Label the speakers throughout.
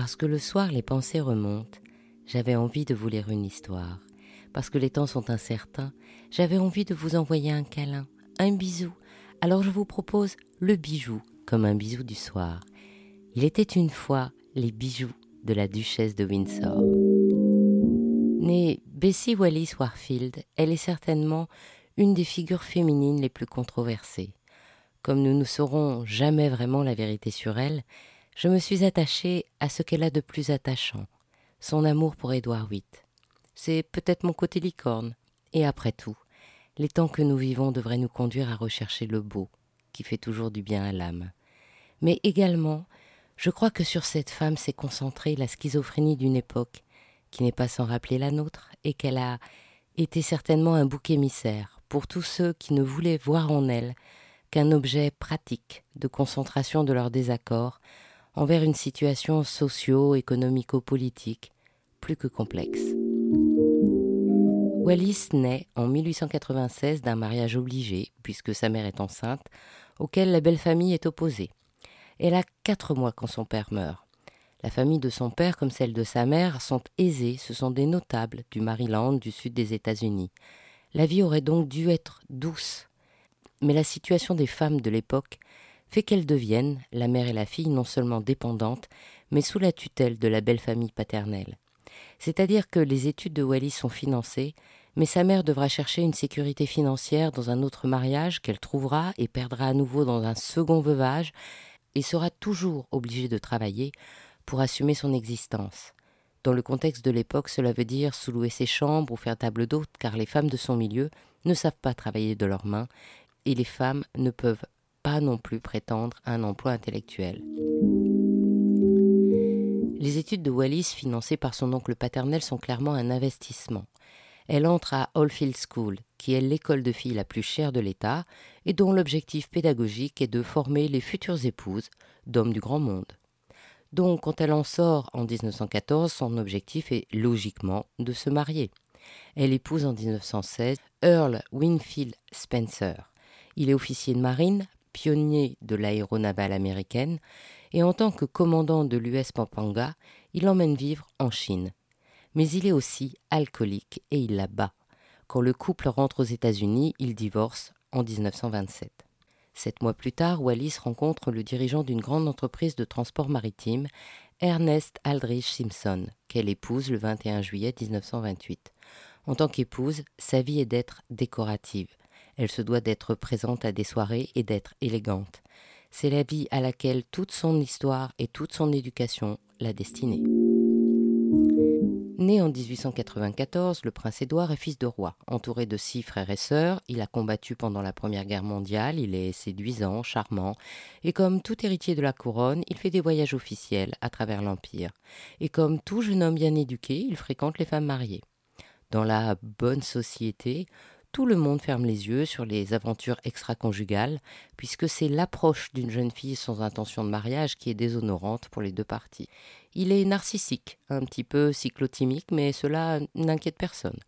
Speaker 1: Parce que le soir les pensées remontent, j'avais envie de vous lire une histoire. Parce que les temps sont incertains, j'avais envie de vous envoyer un câlin, un bisou. Alors je vous propose le bijou comme un bisou du soir. Il était une fois les bijoux de la duchesse de Windsor. Née Bessie Wallis Warfield, elle est certainement une des figures féminines les plus controversées. Comme nous ne saurons jamais vraiment la vérité sur elle, je me suis attachée à ce qu'elle a de plus attachant, son amour pour Édouard VIII. C'est peut-être mon côté licorne, et après tout, les temps que nous vivons devraient nous conduire à rechercher le beau, qui fait toujours du bien à l'âme. Mais également, je crois que sur cette femme s'est concentrée la schizophrénie d'une époque qui n'est pas sans rappeler la nôtre, et qu'elle a été certainement un bouc émissaire pour tous ceux qui ne voulaient voir en elle qu'un objet pratique de concentration de leurs désaccords envers une situation socio-économico-politique plus que complexe. Wallis naît en 1896 d'un mariage obligé, puisque sa mère est enceinte, auquel la belle famille est opposée. Elle a quatre mois quand son père meurt. La famille de son père comme celle de sa mère sont aisées, ce sont des notables du Maryland, du sud des États-Unis. La vie aurait donc dû être douce. Mais la situation des femmes de l'époque fait qu'elles deviennent, la mère et la fille, non seulement dépendantes, mais sous la tutelle de la belle famille paternelle. C'est-à-dire que les études de Wallis sont financées, mais sa mère devra chercher une sécurité financière dans un autre mariage qu'elle trouvera et perdra à nouveau dans un second veuvage, et sera toujours obligée de travailler pour assumer son existence. Dans le contexte de l'époque, cela veut dire sous-louer ses chambres ou faire table d'hôte, car les femmes de son milieu ne savent pas travailler de leurs mains, et les femmes ne peuvent pas non plus prétendre à un emploi intellectuel. Les études de Wallis financées par son oncle paternel sont clairement un investissement. Elle entre à Oldfield School, qui est l'école de filles la plus chère de l'État et dont l'objectif pédagogique est de former les futures épouses d'hommes du grand monde. Donc, quand elle en sort en 1914, son objectif est logiquement de se marier. Elle épouse en 1916 Earl Winfield Spencer. Il est officier de marine, pionnier de l'aéronavale américaine, et en tant que commandant de l'US Pampanga, il l'emmène vivre en Chine. Mais il est aussi alcoolique et il la bat. Quand le couple rentre aux États-Unis, il divorce en 1927. Sept mois plus tard, Wallis rencontre le dirigeant d'une grande entreprise de transport maritime, Ernest Aldrich Simpson, qu'elle épouse le 21 juillet 1928. En tant qu'épouse, sa vie est d'être décorative. Elle se doit d'être présente à des soirées et d'être élégante. C'est la vie à laquelle toute son histoire et toute son éducation l'a destinée. Né en 1894, le prince Édouard est fils de roi. Entouré de six frères et sœurs, il a combattu pendant la Première Guerre mondiale, il est séduisant, charmant, et comme tout héritier de la couronne, il fait des voyages officiels à travers l'Empire. Et comme tout jeune homme bien éduqué, il fréquente les femmes mariées. Dans la bonne société, tout le monde ferme les yeux sur les aventures extra-conjugales, puisque c'est l'approche d'une jeune fille sans intention de mariage qui est déshonorante pour les deux parties. Il est narcissique, un petit peu cyclotimique, mais cela n'inquiète personne.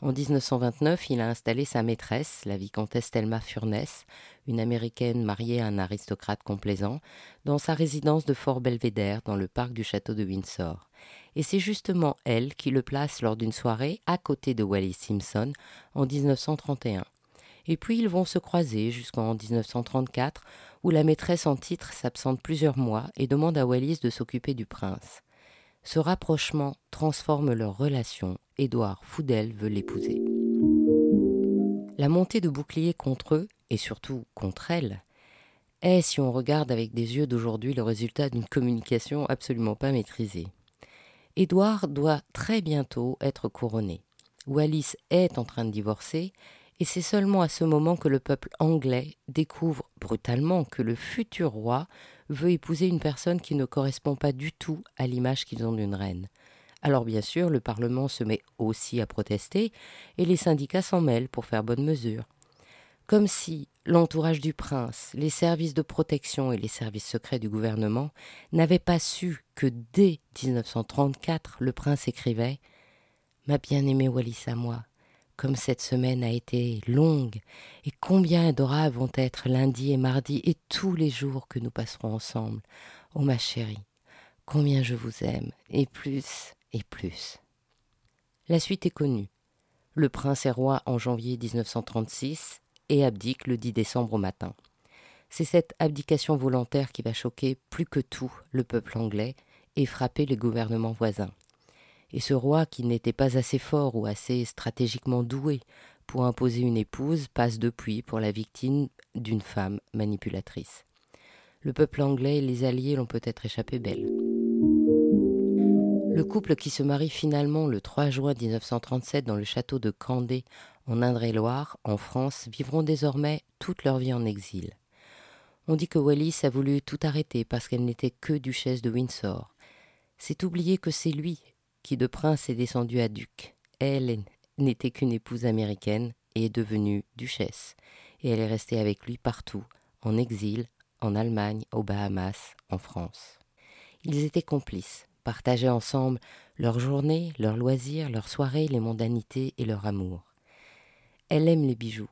Speaker 1: En 1929, il a installé sa maîtresse, la vicomtesse Thelma Furness, une américaine mariée à un aristocrate complaisant, dans sa résidence de Fort Belvedere, dans le parc du château de Windsor. Et c'est justement elle qui le place lors d'une soirée à côté de Wallis Simpson en 1931. Et puis ils vont se croiser jusqu'en 1934, où la maîtresse en titre s'absente plusieurs mois et demande à Wallis de s'occuper du prince. Ce rapprochement transforme leur relation. Édouard Foudel veut l'épouser. La montée de boucliers contre eux, et surtout contre elle, est, si on regarde avec des yeux d'aujourd'hui, le résultat d'une communication absolument pas maîtrisée. Édouard doit très bientôt être couronné. Wallis est en train de divorcer, et c'est seulement à ce moment que le peuple anglais découvre brutalement que le futur roi veut épouser une personne qui ne correspond pas du tout à l'image qu'ils ont d'une reine. Alors bien sûr, le Parlement se met aussi à protester, et les syndicats s'en mêlent pour faire bonne mesure. Comme si l'entourage du prince, les services de protection et les services secrets du gouvernement n'avaient pas su que dès 1934, le prince écrivait Ma bien-aimée Wallis à moi, comme cette semaine a été longue, et combien adorables vont être lundi et mardi et tous les jours que nous passerons ensemble. Oh ma chérie, combien je vous aime, et plus, et plus. La suite est connue. Le prince est roi en janvier 1936 et abdique le 10 décembre au matin. C'est cette abdication volontaire qui va choquer plus que tout le peuple anglais et frapper les gouvernements voisins. Et ce roi, qui n'était pas assez fort ou assez stratégiquement doué pour imposer une épouse, passe depuis pour la victime d'une femme manipulatrice. Le peuple anglais et les alliés l'ont peut-être échappé belle. Le couple qui se marie finalement le 3 juin 1937 dans le château de Candé, en Indre-et-Loire, en France, vivront désormais toute leur vie en exil. On dit que Wallis a voulu tout arrêter parce qu'elle n'était que duchesse de Windsor. C'est oublier que c'est lui qui de prince est descendu à duc. Elle n'était qu'une épouse américaine et est devenue duchesse. Et elle est restée avec lui partout, en exil, en Allemagne, aux Bahamas, en France. Ils étaient complices, partageaient ensemble leurs journées, leurs loisirs, leurs soirées, les mondanités et leur amour. Elle aime les bijoux.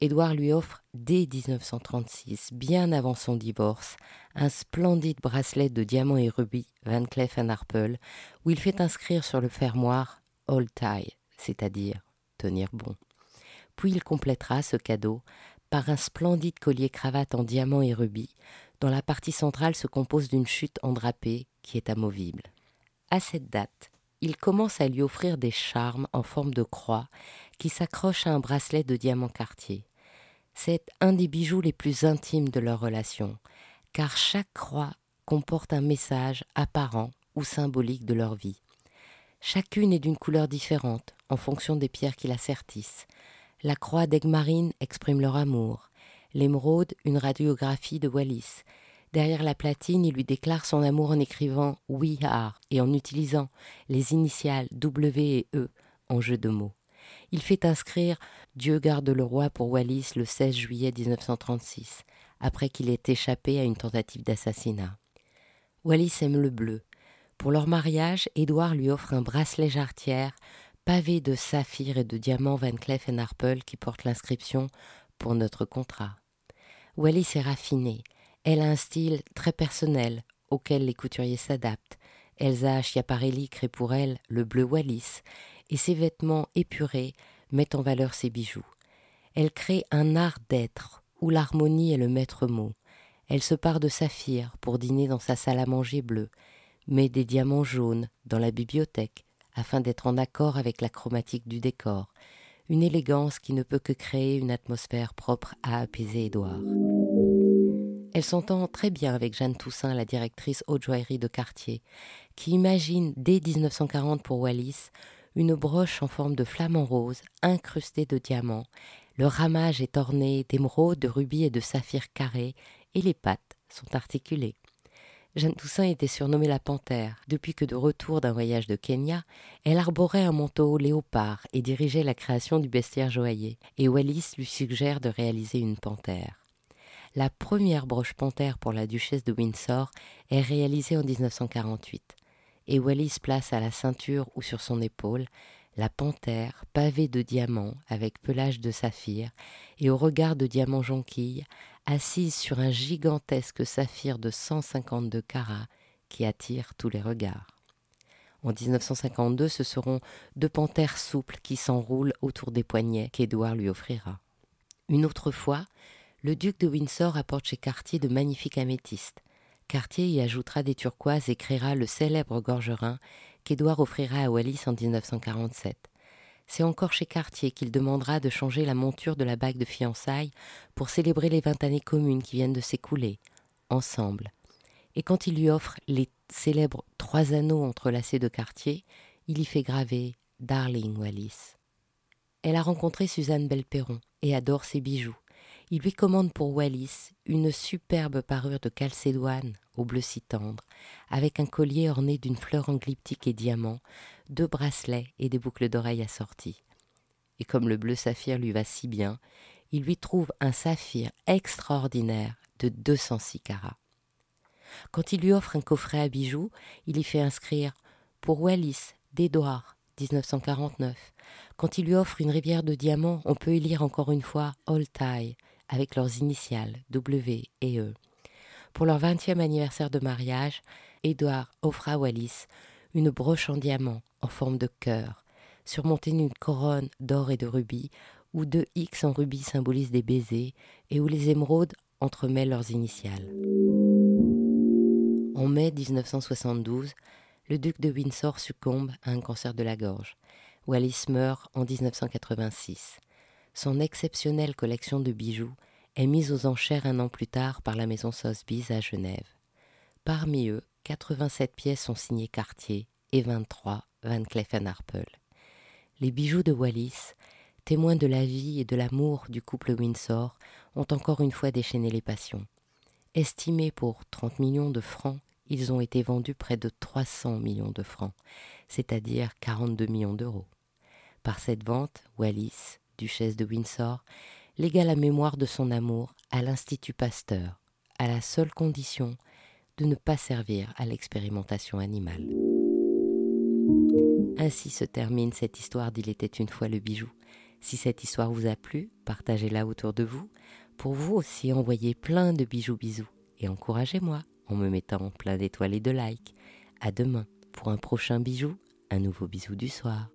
Speaker 1: Édouard lui offre dès 1936, bien avant son divorce, un splendide bracelet de diamants et rubis Van Cleef Arpels, où il fait inscrire sur le fermoir All Tie, c'est-à-dire tenir bon. Puis il complétera ce cadeau par un splendide collier cravate en diamants et rubis, dont la partie centrale se compose d'une chute endrapée qui est amovible. À cette date, il commence à lui offrir des charmes en forme de croix qui s'accrochent à un bracelet de diamants quartier. C'est un des bijoux les plus intimes de leur relation, car chaque croix comporte un message apparent ou symbolique de leur vie. Chacune est d'une couleur différente en fonction des pierres qui la sertissent. La croix d'Egmarine exprime leur amour, l'émeraude une radiographie de Wallis, Derrière la platine, il lui déclare son amour en écrivant We are et en utilisant les initiales W et E en jeu de mots. Il fait inscrire Dieu garde le roi pour Wallis le 16 juillet 1936, après qu'il ait échappé à une tentative d'assassinat. Wallis aime le bleu. Pour leur mariage, Édouard lui offre un bracelet jarretière pavé de saphirs et de diamants Van Cleef Arpels qui porte l'inscription Pour notre contrat. Wallis est raffiné. Elle a un style très personnel auquel les couturiers s'adaptent. Elsa Schiaparelli crée pour elle le bleu Wallis et ses vêtements épurés mettent en valeur ses bijoux. Elle crée un art d'être où l'harmonie est le maître mot. Elle se part de saphir pour dîner dans sa salle à manger bleue, met des diamants jaunes dans la bibliothèque afin d'être en accord avec la chromatique du décor, une élégance qui ne peut que créer une atmosphère propre à apaiser Édouard. Elle s'entend très bien avec Jeanne Toussaint, la directrice haute joaillerie de quartier, qui imagine dès 1940 pour Wallis une broche en forme de flamant rose incrustée de diamants. Le ramage est orné d'émeraudes, de rubis et de saphirs carrés, et les pattes sont articulées. Jeanne Toussaint était surnommée la panthère. Depuis que de retour d'un voyage de Kenya, elle arborait un manteau léopard et dirigeait la création du bestiaire joaillier. Et Wallis lui suggère de réaliser une panthère. La première broche panthère pour la duchesse de Windsor est réalisée en 1948 et Wallis place à la ceinture ou sur son épaule la panthère pavée de diamants avec pelage de saphir et au regard de diamants jonquilles assise sur un gigantesque saphir de 152 carats qui attire tous les regards. En 1952, ce seront deux panthères souples qui s'enroulent autour des poignets qu'Édouard lui offrira. Une autre fois, le duc de Windsor apporte chez Cartier de magnifiques améthystes. Cartier y ajoutera des turquoises et créera le célèbre gorgerin qu'Édouard offrira à Wallis en 1947. C'est encore chez Cartier qu'il demandera de changer la monture de la bague de fiançailles pour célébrer les vingt années communes qui viennent de s'écouler, ensemble. Et quand il lui offre les célèbres trois anneaux entrelacés de Cartier, il y fait graver Darling Wallis. Elle a rencontré Suzanne Belperron et adore ses bijoux. Il lui commande pour Wallis une superbe parure de calcédoine au bleu si tendre, avec un collier orné d'une fleur en glyptique et diamant, deux bracelets et des boucles d'oreilles assorties. Et comme le bleu saphir lui va si bien, il lui trouve un saphir extraordinaire de 206 carats. Quand il lui offre un coffret à bijoux, il y fait inscrire pour Wallis d'Edouard 1949. Quand il lui offre une rivière de diamants, on peut y lire encore une fois All Tie avec leurs initiales W et E. Pour leur 20e anniversaire de mariage, Edward offre à Wallis une broche en diamant en forme de cœur, surmontée d'une couronne d'or et de rubis, où deux X en rubis symbolisent des baisers et où les émeraudes entremêlent leurs initiales. En mai 1972, le duc de Windsor succombe à un cancer de la gorge. Wallis meurt en 1986. Son exceptionnelle collection de bijoux est mise aux enchères un an plus tard par la maison Sotheby's à Genève. Parmi eux, 87 pièces sont signées Cartier et 23 Van Cleef Arpels. Les bijoux de Wallis, témoins de la vie et de l'amour du couple Windsor, ont encore une fois déchaîné les passions. Estimés pour 30 millions de francs, ils ont été vendus près de 300 millions de francs, c'est-à-dire 42 millions d'euros. Par cette vente, Wallis, duchesse de Windsor, légua la mémoire de son amour à l'Institut Pasteur, à la seule condition de ne pas servir à l'expérimentation animale. Ainsi se termine cette histoire d'Il était une fois le bijou. Si cette histoire vous a plu, partagez-la autour de vous. Pour vous aussi, envoyez plein de bijoux bisous et encouragez-moi en me mettant plein d'étoiles et de likes. À demain pour un prochain bijou, un nouveau bisou du soir.